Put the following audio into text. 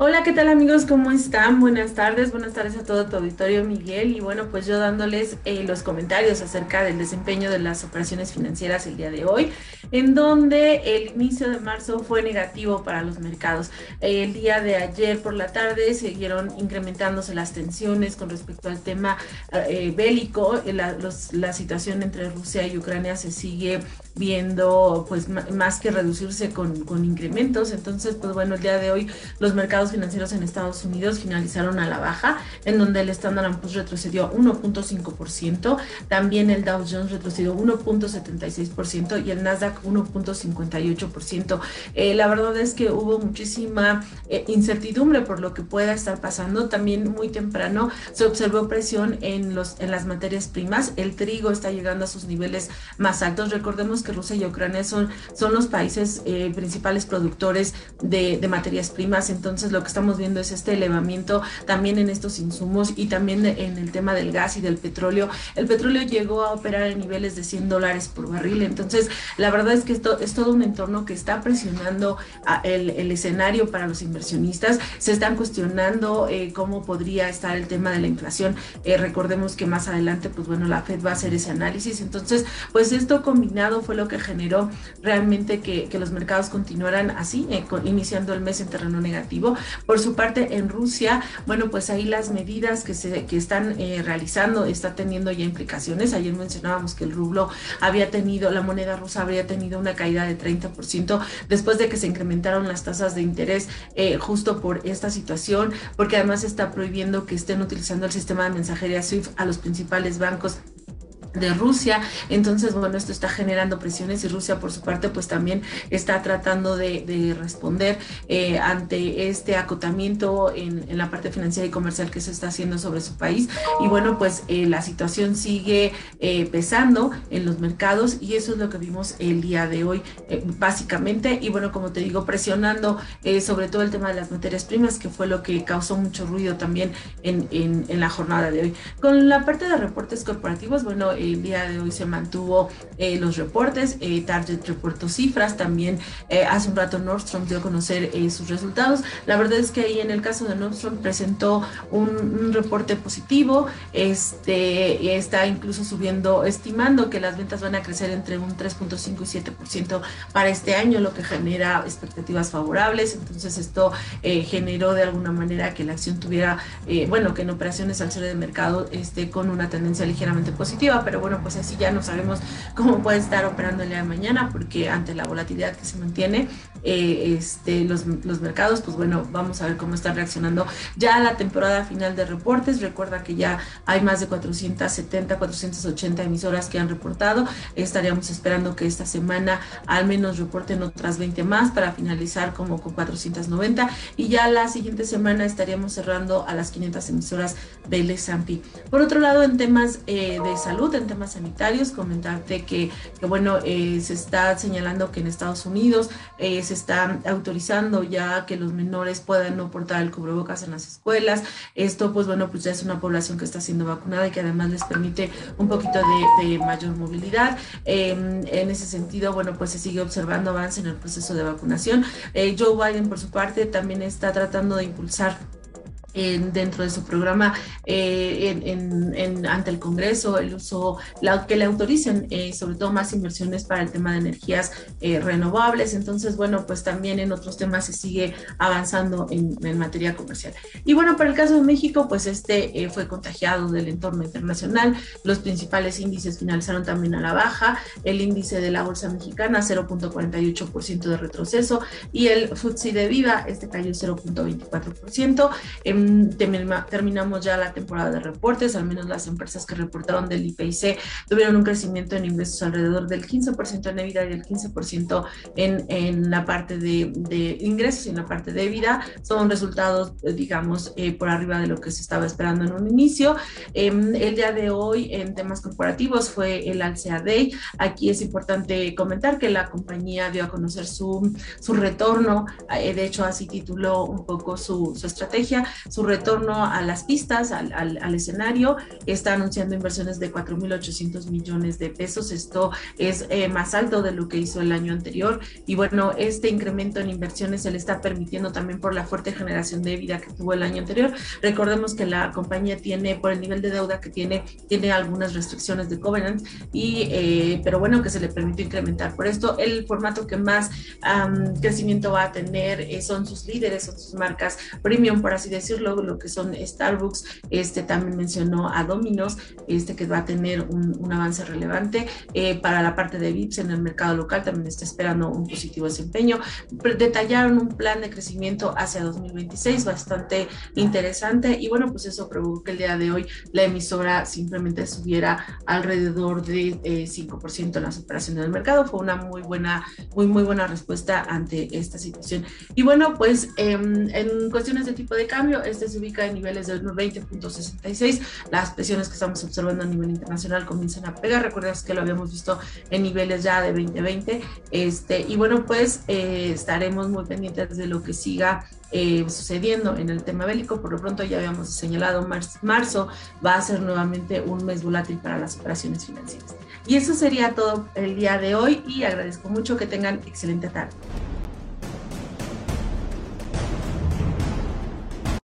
Hola, ¿qué tal amigos? ¿Cómo están? Buenas tardes, buenas tardes a todo tu auditorio, Miguel. Y bueno, pues yo dándoles eh, los comentarios acerca del desempeño de las operaciones financieras el día de hoy, en donde el inicio de marzo fue negativo para los mercados. el día de ayer por la tarde siguieron incrementándose las tensiones con respecto al tema eh, bélico. La, situación entre Rusia y Ucrania se sigue viendo pues más que reducirse con incrementos. Entonces, pues bueno, el día de hoy los mercados financieros en Estados Unidos finalizaron a la baja, en donde el Standard Poor's retrocedió 1.5%, también el Dow Jones retrocedió 1.76% y el Nasdaq 1.58%. Eh, la verdad es que hubo muchísima eh, incertidumbre por lo que pueda estar pasando. También muy temprano se observó presión en, los, en las materias primas. El trigo está llegando a sus niveles más altos. Recordemos que Rusia y Ucrania son, son los países eh, principales productores de, de materias primas. Entonces, lo que estamos viendo es este elevamiento también en estos insumos y también en el tema del gas y del petróleo. El petróleo llegó a operar en niveles de 100 dólares por barril, entonces la verdad es que esto es todo un entorno que está presionando el, escenario para los inversionistas. Se están cuestionando eh, cómo podría estar el tema de la inflación. Eh, recordemos que más adelante, pues bueno, la Fed va a hacer ese análisis. Entonces, pues esto combinado fue lo que generó realmente que, los mercados continuaran así, eh, iniciando el mes en terreno negativo. Por su parte, en Rusia, bueno, pues ahí las medidas que se que están eh, realizando está teniendo ya implicaciones. Ayer mencionábamos que el rublo había tenido, la moneda rusa habría tenido una caída de 30% después de que se incrementaron las tasas de interés eh, justo por esta situación, porque además está prohibiendo que estén utilizando el sistema de mensajería SWIFT a los principales bancos de Rusia. Entonces, bueno, esto está generando presiones y Rusia, por su parte, pues también está tratando de, responder eh, ante este acotamiento en, la parte financiera y comercial que se está haciendo sobre su país. Y bueno, pues eh, la situación sigue eh, pesando en los mercados y eso es lo que vimos el día de hoy, básicamente. Y bueno, como te digo, presionando sobre todo el tema de las materias primas, que fue lo que causó mucho ruido también en, en la jornada de hoy. Con la parte de reportes corporativos, bueno, el día de hoy se mantuvo eh, los reportes, eh, Target reportó cifras, también eh, hace un rato Nordstrom dio a conocer sus resultados. La verdad es que ahí en el caso de Nordstrom presentó un, reporte positivo, este, está incluso subiendo, estimando que las ventas van a crecer entre un 3.5 y 7% para este año, lo que genera expectativas favorables. Entonces esto generó de alguna manera que la acción tuviera, bueno, que en operaciones al cierre de mercado esté con una tendencia ligeramente positiva, pero bueno, pues así ya no sabemos cómo puede estar operando el día de mañana, porque ante la volatilidad que se mantiene, eh, este, los, los, mercados, pues bueno, vamos a ver cómo están reaccionando ya la temporada final de reportes. Recuerda que ya hay más de 470, 480 emisoras que han reportado. Estaríamos esperando que esta semana al menos reporten otras 20 más para finalizar como con 490 y ya la siguiente semana estaríamos cerrando a las 500 emisoras del S&P. Por otro lado, en temas eh, de salud, en temas sanitarios, comentarte que, bueno, eh, se está señalando que en Estados Unidos eh, se está autorizando ya que los menores puedan no portar el cubrebocas en las escuelas. Esto, pues bueno, pues ya es una población que está siendo vacunada y que además les permite un poquito de, mayor movilidad. Em, en ese sentido, bueno, pues se sigue observando avance en el proceso de vacunación. Eh, Joe Biden, por su parte, también está tratando de impulsar dentro de su programa eh, en, ante el Congreso el uso, que le autoricen eh, sobre todo más inversiones para el tema de energías eh, renovables. Entonces, bueno, pues también en otros temas se sigue avanzando en, materia comercial. Y bueno, para el caso de México, pues este fue contagiado del entorno internacional. Los principales índices finalizaron también a la baja. El índice de la Bolsa Mexicana 0.48% de retroceso y el FTSE de Viva, este cayó 0.24% terminamos ya la temporada de reportes, al menos las empresas que reportaron del IPC tuvieron un crecimiento en ingresos alrededor del 15% en EBITDA y el 15% en, en la parte de, de, ingresos y en la parte de vida. Son resultados, eh, digamos, eh, por arriba de lo que se estaba esperando en un inicio. Em, el día de hoy en temas corporativos fue el Alcea Day. Aquí es importante comentar que la compañía dio a conocer su, su retorno, eh, de hecho así tituló un poco su, su estrategia, retorno a las pistas, al, al, escenario. Está anunciando inversiones de 4.800 millones de pesos. Esto es eh, más alto de lo que hizo el año anterior. Y bueno, este incremento en inversiones se le está permitiendo también por la fuerte generación de vida que tuvo el año anterior. Recordemos que la compañía tiene, por el nivel de deuda que tiene, tiene algunas restricciones de covenant, y, eh, pero bueno, que se le permitió incrementar. Por esto, el formato que más crecimiento va a tener eh, son sus líderes, son sus marcas premium, por así decirlo, lo que son Starbucks, este también mencionó a Domino's, este que va a tener un, un avance relevante. Eh, para la parte de VIPs en el mercado local también está esperando un positivo desempeño. Detallaron un plan de crecimiento hacia 2026 bastante interesante y bueno, pues eso provocó que el día de hoy la emisora simplemente subiera alrededor de 5% eh, en las operaciones del mercado. Fue una muy buena, muy, muy buena respuesta ante esta situación. Y bueno, pues em, en cuestiones de tipo de cambio, este se ubica en niveles de 20.66. Las presiones que estamos observando a nivel internacional comienzan a pegar. Recuerdas que lo habíamos visto en niveles ya de 2020. Este, y bueno, pues eh, estaremos muy pendientes de lo que siga eh, sucediendo en el tema bélico. Por lo pronto ya habíamos señalado, marzo va a ser nuevamente un mes volátil para las operaciones financieras. Y eso sería todo el día de hoy y agradezco mucho que tengan excelente tarde.